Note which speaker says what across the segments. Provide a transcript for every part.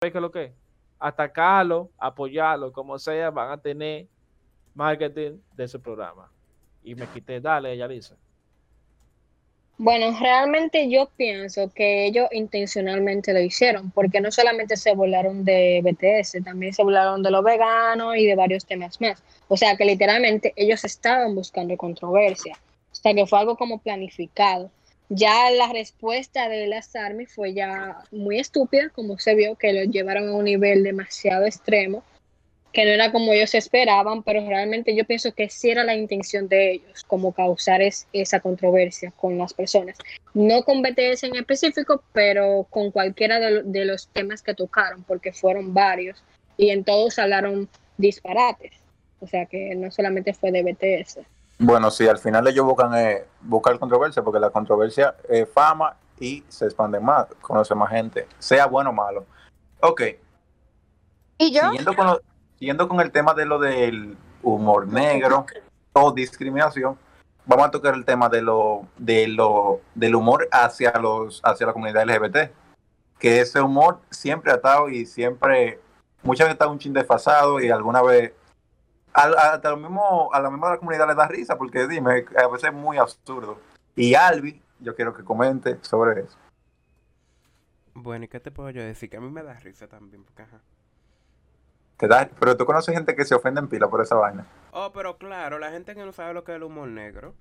Speaker 1: qué es lo que? Atacarlo, apoyarlo, como sea, van a tener marketing de ese programa. Y me quité, dale, ella dice.
Speaker 2: Bueno, realmente yo pienso que ellos intencionalmente lo hicieron, porque no solamente se burlaron de BTS, también se burlaron de los veganos y de varios temas más. O sea que literalmente ellos estaban buscando controversia. O sea que fue algo como planificado. Ya la respuesta de las Army fue ya muy estúpida, como se vio, que lo llevaron a un nivel demasiado extremo que no era como ellos esperaban, pero realmente yo pienso que sí era la intención de ellos, como causar esa controversia con las personas. No con BTS en específico, pero con cualquiera de, los temas que tocaron, porque fueron varios y en todos hablaron disparates. O sea que no solamente fue de BTS.
Speaker 3: Bueno, sí, al final ellos buscan eh, buscar controversia, porque la controversia es fama y se expande más, conoce más gente, sea bueno o malo. Ok.
Speaker 4: ¿Y yo?
Speaker 3: Siguiendo con, siguiendo con el tema de lo del humor negro o discriminación, vamos a tocar el tema de lo, de lo, del humor hacia los, hacia la comunidad LGBT. Que ese humor siempre ha estado y siempre, muchas veces está un chin desfasado y alguna vez a, lo mismo, a la misma comunidad le da risa, porque dime, a veces es muy absurdo. Y Albi, yo quiero que comente sobre eso.
Speaker 5: Bueno, ¿y qué te puedo yo decir? Que a mí me da risa también, porque ajá
Speaker 3: pero tú conoces gente que se ofende en pila por esa vaina.
Speaker 5: Oh, pero claro, la gente que no sabe lo que es el humor negro,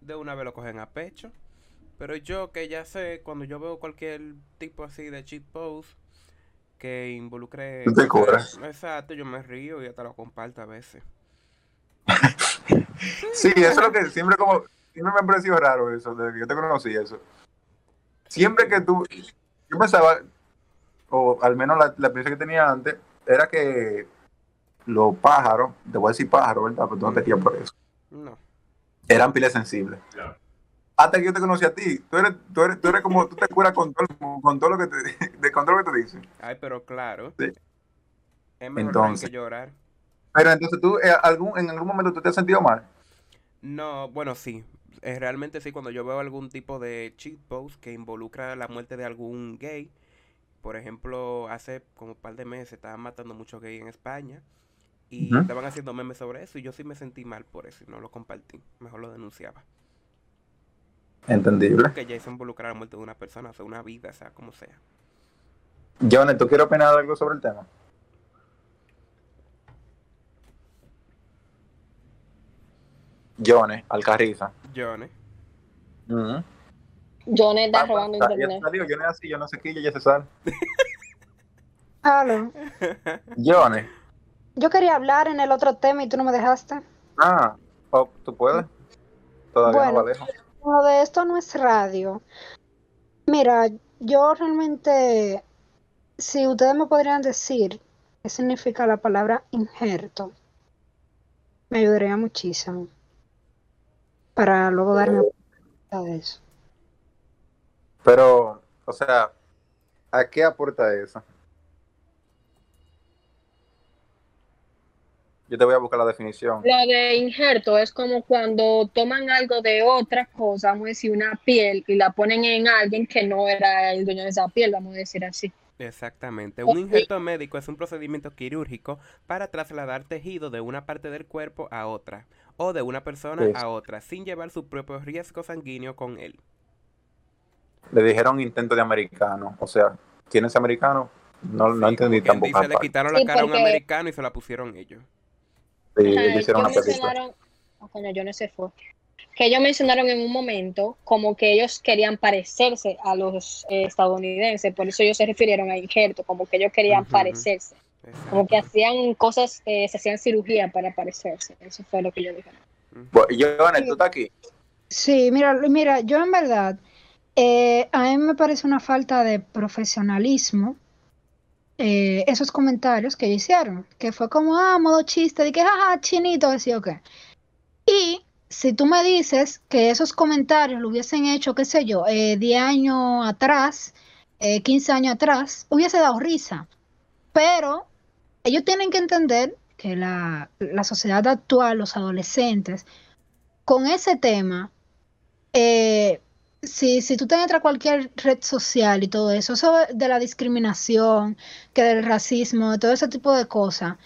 Speaker 5: de una vez lo cogen a pecho. Pero yo que ya sé, cuando yo veo cualquier tipo así de cheat post que involucre...
Speaker 3: te
Speaker 5: Exacto, yo me río y hasta lo comparto a veces.
Speaker 3: sí, eso es lo que siempre como... Siempre me ha parecido raro eso, desde que yo te conocí eso. Siempre que tú... Yo pensaba, o al menos la, la experiencia que tenía antes, era que los pájaros, te voy a decir pájaros, ¿verdad? Pero tú no te quieres por eso.
Speaker 5: No.
Speaker 3: Eran piles sensibles. Hasta que yo te conocí a ti. Tú eres, tú eres, tú eres como, tú te curas con todo, con todo lo que te, de, con todo lo que te dicen.
Speaker 5: Ay, pero claro.
Speaker 3: Sí.
Speaker 5: Es mejor entonces, que llorar.
Speaker 3: Pero entonces tú, eh, algún, en algún momento tú te has sentido mal.
Speaker 5: No, bueno, sí. Eh, realmente sí, cuando yo veo algún tipo de cheat post que involucra la muerte de algún gay, por ejemplo, hace como un par de meses estaban matando muchos gays en España y estaban haciendo memes sobre eso y yo sí me sentí mal por eso y no lo compartí. Mejor lo denunciaba.
Speaker 3: Entendible.
Speaker 5: Porque ya se involucrar la muerte de una persona, o sea, una vida, o sea, como sea.
Speaker 3: Johnny, ¿tú quieres opinar algo sobre el tema? Johnny, Alcarriza.
Speaker 5: Johnny.
Speaker 2: John está ah, robando internet.
Speaker 3: Salió, John es así, yo no sé qué, ya se sale.
Speaker 4: Aló.
Speaker 3: Johnny.
Speaker 4: Yo quería hablar en el otro tema y tú no me dejaste.
Speaker 3: Ah, oh, ¿tú puedes? Todavía no lo
Speaker 4: Lo de esto no es radio. Mira, yo realmente, si ustedes me podrían decir qué significa la palabra injerto, me ayudaría muchísimo para luego darme cuenta de eso.
Speaker 3: Pero, o sea, ¿a qué aporta eso? Yo te voy a buscar la definición.
Speaker 2: Lo de injerto es como cuando toman algo de otra cosa, vamos a decir una piel, y la ponen en alguien que no era el dueño de esa piel, vamos a decir así.
Speaker 5: Exactamente. Un injerto médico es un procedimiento quirúrgico para trasladar tejido de una parte del cuerpo a otra o de una persona a otra sin llevar su propio riesgo sanguíneo con él
Speaker 3: le dijeron intento de americano. O sea, ¿quién es americano? No, no entendí tampoco.
Speaker 5: Dice, le quitaron la cara a un americano y se la pusieron ellos.
Speaker 3: Sí, ellos hicieron una película.
Speaker 2: Oh, yo no sé fue. Que ellos mencionaron en un momento como que ellos querían parecerse a los eh, estadounidenses, por eso ellos se refirieron a injerto, como que ellos querían parecerse. Como que hacían cosas, eh, se hacían cirugía para parecerse. Eso fue lo que yo dije.
Speaker 3: Yo, ¿tú estás aquí?
Speaker 4: Sí, mira, mira, yo en verdad, eh, a mí me parece una falta de profesionalismo eh, esos comentarios que hicieron, que fue como, ah, modo chiste, de que, ah, chinito, decía, ok. Y si tú me dices que esos comentarios lo hubiesen hecho, qué sé yo, eh, 10 años atrás, 15 eh, años atrás, hubiese dado risa. Pero ellos tienen que entender que la, la sociedad actual, los adolescentes, con ese tema, eh, si, si tú te entras a cualquier red social y todo eso, eso de la discriminación, que del racismo, de todo ese tipo de cosas,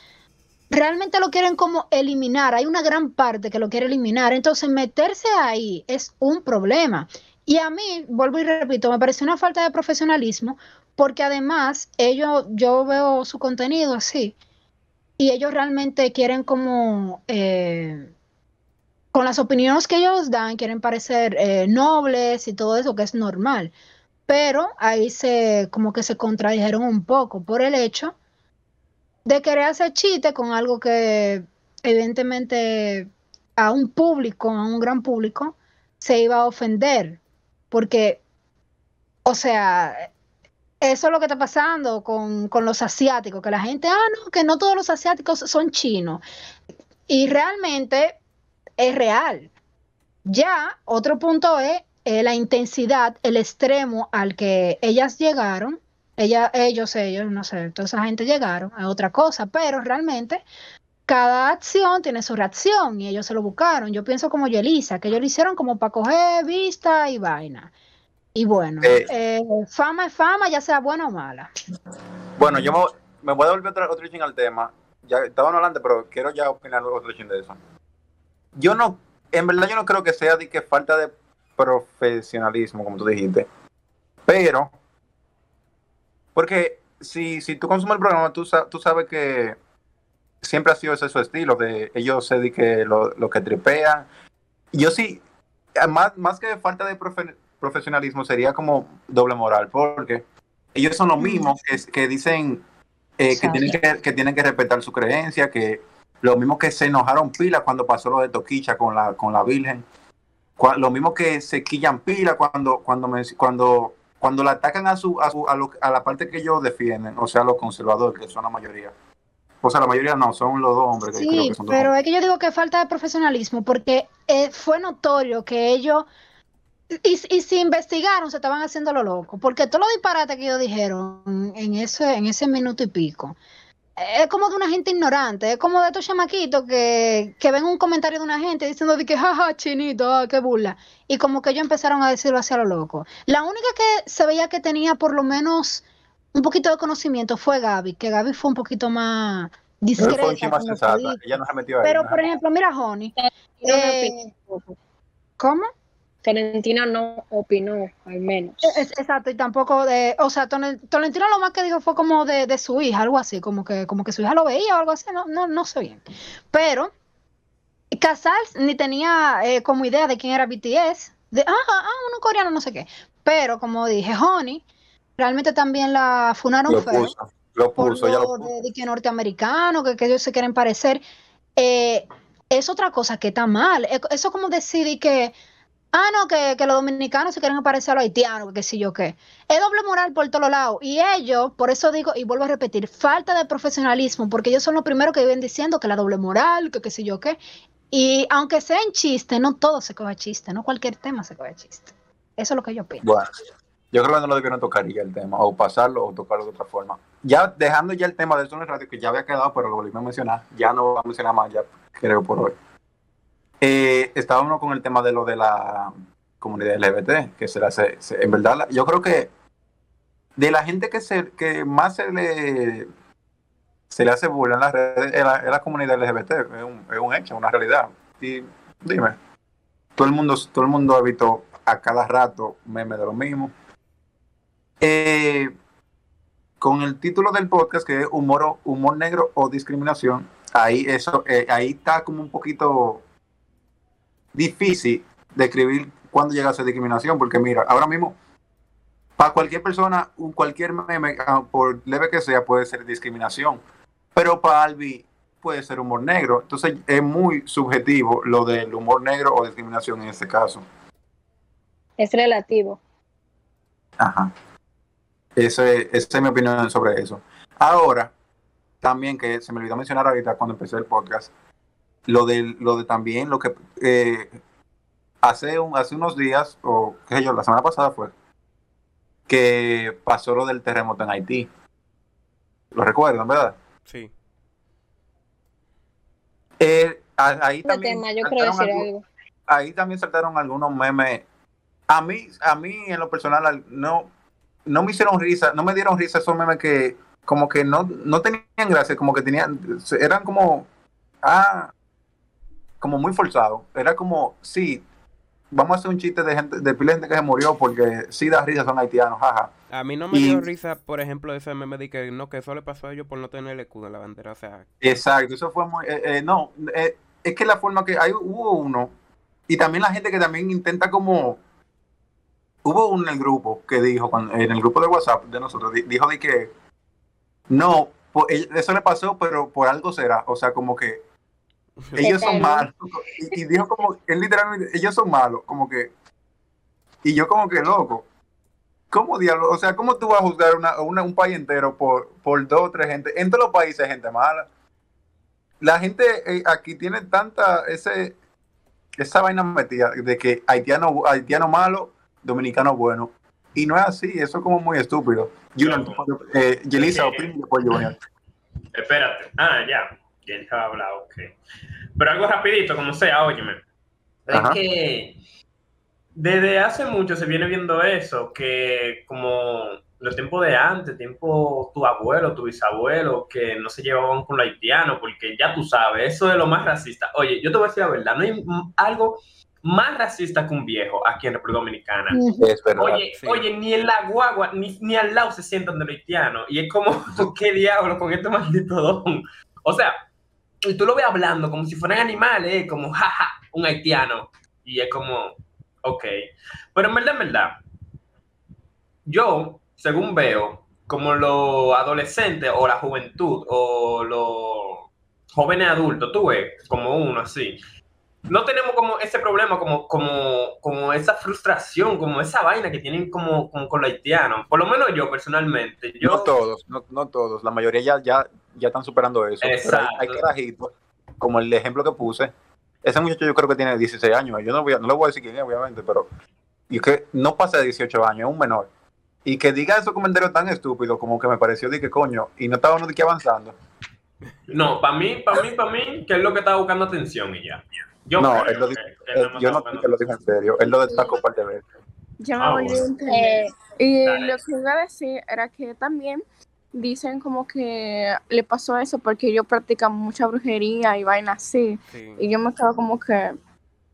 Speaker 4: realmente lo quieren como eliminar. Hay una gran parte que lo quiere eliminar. Entonces, meterse ahí es un problema. Y a mí, vuelvo y repito, me parece una falta de profesionalismo, porque además ellos, yo veo su contenido así, y ellos realmente quieren como, eh, con las opiniones que ellos dan, quieren parecer eh, nobles y todo eso, que es normal. Pero ahí se, como que se contradijeron un poco por el hecho de querer hacer chiste con algo que evidentemente a un público, a un gran público, se iba a ofender. Porque, o sea, eso es lo que está pasando con, con, los asiáticos, que la gente, ah, no, que no todos los asiáticos son chinos. Y realmente es real. Ya, otro punto es eh, la intensidad, el extremo al que ellas llegaron ella, ellos, ellos, no sé, toda esa gente llegaron a otra cosa, pero realmente cada acción tiene su reacción y ellos se lo buscaron. Yo pienso como Yelisa, que ellos lo hicieron como para coger vista y vaina. Y bueno, eh, eh, fama es fama, ya sea buena o mala.
Speaker 3: Bueno, yo me, voy a volver otro, otro al tema. Ya estaban hablando, pero quiero ya opinar otro ching de eso. Yo no, en verdad yo no creo que sea de que falta de profesionalismo, como tú dijiste. Pero porque si, si tú consumes el programa, tú, tú sabes que siempre ha sido ese su estilo, de ellos se dediquen lo, lo que tripean. Yo sí, más, más que falta de profesionalismo, sería como doble moral, porque ellos son los mismos que, que dicen eh, que, tienen que, que, tienen que respetar su creencia, que lo mismo que se enojaron pila cuando pasó lo de Toquicha con la, con la Virgen, lo mismo que se quillan pila cuando, cuando, me, cuando cuando la atacan a su, a, su, a, la parte que ellos defienden, o sea, los conservadores, que son la mayoría. O sea, la mayoría no, son los dos hombres.
Speaker 4: Que sí, pero es que yo digo que falta de profesionalismo, porque eh, fue notorio que ellos, y, y, si investigaron, se estaban haciendo lo loco, porque todos los disparates que ellos dijeron en ese, en ese minuto y pico, es como de una gente ignorante, es como de estos chamaquitos que, que ven un comentario de una gente diciendo de que jaja, chinito, ah, qué burla. Y como que ellos empezaron a decirlo hacia lo loco. La única que se veía que tenía por lo menos un poquito de conocimiento fue Gaby, que Gaby fue un poquito más discreta.
Speaker 3: Ella no se metió ahí,
Speaker 4: Pero, por ejemplo, mira, Honey. Eh, ¿Cómo?
Speaker 2: Tolentino no opinó, al menos.
Speaker 4: exacto, y tampoco de, o sea, Tolentino lo más que dijo fue como de, de, su hija, algo así, como que, como que su hija lo veía o algo así, no, no, no sé bien. Pero Casals ni tenía eh, como idea de quién era BTS, de, ah, ah, uno coreano, no sé qué. Pero como dije, Honey, realmente también la funaron
Speaker 3: lo feo. lo puso,
Speaker 4: por
Speaker 3: lo
Speaker 4: De, que norteamericano, que, que ellos se quieren parecer. Eh, es otra cosa que está mal. Eso como decir que Ah, no, que, los dominicanos se quieren aparecer a los haitianos, que sé yo qué. Es doble moral por todos lados. Y ellos, por eso digo, y vuelvo a repetir, falta de profesionalismo, porque ellos son los primeros que viven diciendo que la doble moral, que qué sé yo qué. Y aunque sea en chiste, no todo se coge chiste, no cualquier tema se coge chiste. Eso es lo que yo pienso.
Speaker 3: Bueno, yo creo que no lo debieron tocar ya el tema, o pasarlo o tocarlo de otra forma. Ya dejando ya el tema de esto en el radio, que ya había quedado, pero lo volví a mencionar, ya no voy a mencionar más, ya creo por hoy. Eh, estábamos con el tema de lo de la comunidad LGBT, que se le hace, en verdad, yo creo que de la gente que se que más se le se le hace burla en las redes es la, comunidad LGBT, es un, es un hecho, una realidad. Y dime, todo el mundo, todo el mundo ha visto a cada rato memes de lo mismo. Eh, con el título del podcast que es humor, humor negro o discriminación, ahí eso, eh, ahí está como un poquito difícil describir cuándo llega a ser discriminación, porque mira, ahora mismo, para cualquier persona, un cualquier meme, ah, por leve que sea, puede ser discriminación, pero para Albi puede ser humor negro. Entonces es muy subjetivo lo del humor negro o discriminación en este caso.
Speaker 2: Es relativo.
Speaker 3: Ajá. esa es mi opinión sobre eso. Ahora, también que se me olvidó mencionar ahorita cuando empecé el podcast, lo de, lo de también, lo que eh, hace, un, hace unos días, o qué sé yo, la semana pasada fue, que pasó lo del terremoto en Haití. ¿Lo recuerdan, verdad?
Speaker 5: Sí.
Speaker 3: Eh, ahí, también ahí también saltaron algunos memes A mí, a mí en lo personal, al- no, no me hicieron risa, no me dieron risa esos memes que como que no, no tenían gracia, como que tenían, eran como, ah, como muy forzados. Era como, sí, vamos a hacer un chiste de gente, de pila de gente que se murió porque sí da risa, son haitianos, jaja.
Speaker 5: A mí no me
Speaker 3: Y-
Speaker 5: dio risa, por ejemplo, ese meme de que no, que eso le pasó a ellos por no tener el escudo en la bandera. O sea,
Speaker 3: Exacto, eso fue muy, eh, eh, no, eh, es que la forma que hay, hubo uno, y también la gente que también intenta como, hubo uno en el grupo que dijo, cuando- en el grupo de WhatsApp de nosotros, di- dijo de que, no, eh, eso le pasó, pero por algo será, o sea, como que ellos son malos, y, y dijo como, él literalmente, ellos son malos, como que, y yo como que loco, ¿cómo diablo? O sea, ¿cómo tú vas a juzgar una, una- un país entero por, por dos o tres gente? En todos los países hay gente mala la gente eh, aquí tiene tanta ese esa vaina metida de que haitiano haitiano malo, dominicano bueno. Y no es así, eso es como muy estúpido. Junior, eh, Yelisa, opina y después Junior.
Speaker 6: Espérate. Ah, ya. Ya él ha hablado, ok. Pero algo rapidito, como sea, óyeme.
Speaker 3: Ajá.
Speaker 6: Es que desde hace mucho se viene viendo eso, que como los tiempos de antes, tiempo tu abuelo, tu bisabuelo, que no se llevaban con los haitianos, porque ya tú sabes, eso es lo más racista. Oye, yo te voy a decir la verdad, no hay algo más racista que un viejo aquí en República Dominicana.
Speaker 2: Ujú.
Speaker 3: Es verdad.
Speaker 6: Oye,
Speaker 5: Sí.
Speaker 6: oye, ni en la guagua, ni, ni al lado se sientan de los haitianos. Y es como, ¿qué diablo con este maldito don? O sea, y tú lo ves hablando como si fueran animales, eh, como, jaja, un haitiano. Y es como, ok. Pero en verdad, en verdad, yo, según veo, como los adolescentes o la juventud o los jóvenes adultos, tú ves, como uno así, no tenemos como ese problema, como, como, como esa frustración, como esa vaina que tienen como, como con los haitianos. Por lo menos yo personalmente, yo...
Speaker 3: No todos, no, no todos, la mayoría ya, ya, ya están superando eso. Pero hay, hay carajitos, como el ejemplo que puse. Ese muchacho yo creo que tiene 16 años. Yo no, voy a- no le voy a decir quién es, obviamente, pero y es que no pasa de 18 años, es un menor. Y que diga esos comentarios tan estúpidos como que me pareció de que coño, y no estaba uno de que avanzando.
Speaker 6: No, para mí, para mí, para mí, que es lo que está buscando atención y ya. Yo
Speaker 3: No,
Speaker 6: creo
Speaker 3: él lo dijo-
Speaker 6: que
Speaker 3: Eh, yo no creo que lo dijo en serio, él lo destacó parte de veces.
Speaker 7: Yo no
Speaker 6: Ah,
Speaker 7: a entender.
Speaker 2: Eh,
Speaker 7: Y
Speaker 6: Dale.
Speaker 7: lo que iba a decir era que también dicen como que le pasó eso porque ellos practican mucha brujería y vaina así.
Speaker 5: sí.
Speaker 7: Y yo me quedo como que,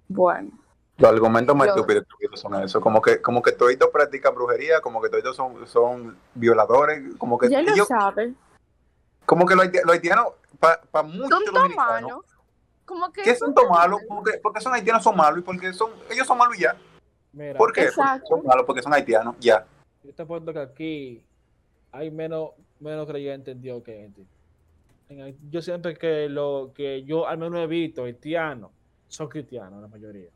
Speaker 7: bueno.
Speaker 3: Los argumentos más estúpidos son eso, como que, como que toditos practican brujería, como que toditos son, son violadores, como que
Speaker 7: Ya lo
Speaker 3: ellos-
Speaker 7: sabe.
Speaker 3: como que los, haiti- los haitianos, para muchos
Speaker 7: Tonto
Speaker 3: dominicanos.
Speaker 7: Como que
Speaker 3: ¿qué son tan malos?
Speaker 7: malo.
Speaker 3: Porque, porque son haitianos son malos y porque son, ellos son malos y ya.
Speaker 1: Mira,
Speaker 3: ¿Por qué? Porque son malos porque son haitianos, ya.
Speaker 1: yo te apuesto que aquí hay menos, menos creyentes en Dios que Haití- Yo siempre que lo que yo al menos he visto haitianos son cristianos, la mayoría.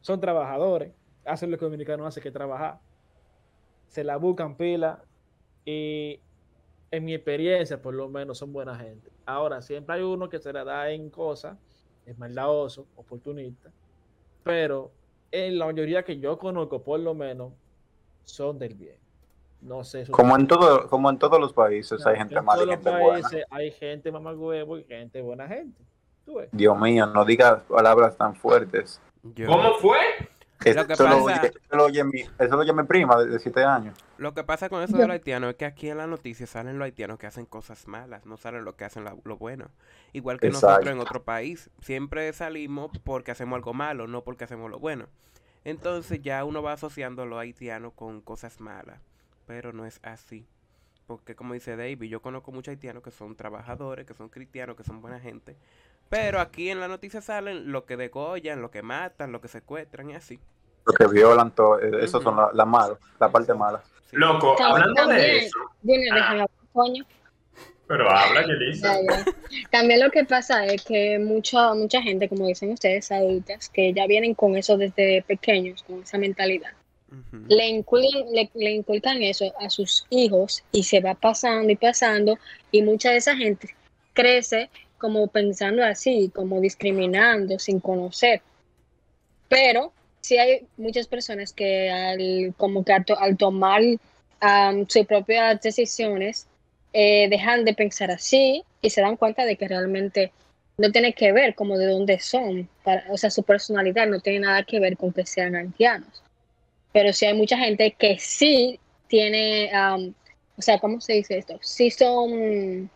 Speaker 1: Son trabajadores, hacen lo que los dominicanos hacen, que trabajar. Se la buscan pila y en mi experiencia, por lo menos, son buena gente. Ahora, siempre hay uno que se la da en cosas, es maldadoso, oportunista, pero en la mayoría que yo conozco, por lo menos, son del bien. No sé.
Speaker 3: Como en todo, como en todos los países hay
Speaker 1: en
Speaker 3: gente mala y
Speaker 1: los
Speaker 3: gente buena.
Speaker 1: países hay gente mamagüevo y gente buena gente. ¿Tú ves?
Speaker 3: Dios mío, no digas palabras tan fuertes.
Speaker 5: Yo-
Speaker 6: ¿Cómo fue?
Speaker 3: Eso lo,
Speaker 5: pasa-
Speaker 3: oye, eso lo oye mi, eso lo oye mi prima de 7 años.
Speaker 5: Lo que pasa con eso de los haitianos es que aquí en la noticia salen los haitianos que hacen cosas malas, no salen lo que hacen la- lo bueno. Igual que
Speaker 3: Exacto.
Speaker 5: nosotros en otro país. Siempre salimos porque hacemos algo malo, no porque hacemos lo bueno. Entonces ya uno va asociando a los haitianos con cosas malas. Pero no es así. Porque como dice David, yo conozco muchos haitianos que son trabajadores, que son cristianos, que son buena gente. Pero aquí en la noticia salen lo que degollan, lo que matan, lo que secuestran y así.
Speaker 3: Los que violan todo, eh, esos
Speaker 5: Ujú.
Speaker 3: son las la malas, la parte mala.
Speaker 5: Sí.
Speaker 6: Loco, hablando de eso,
Speaker 2: hablar, coño.
Speaker 6: pero habla, Yelisa.
Speaker 2: Ya, ya. También lo que pasa es que mucha, mucha gente, como dicen ustedes, adultas, que ya vienen con eso desde pequeños, con esa mentalidad, Le inculcan, le, inculcan eso a sus hijos y se va pasando y pasando y mucha de esa gente crece como pensando así, como discriminando sin conocer. Pero sí hay muchas personas que al, como que al, to- al tomar am, sus propias decisiones eh, dejan de pensar así y se dan cuenta de que realmente no tiene que ver como de dónde son, para- o sea, su personalidad no tiene nada que ver con que sean haitianos. Pero sí hay mucha gente que sí tiene, um, o sea, ¿cómo se dice esto? Sí son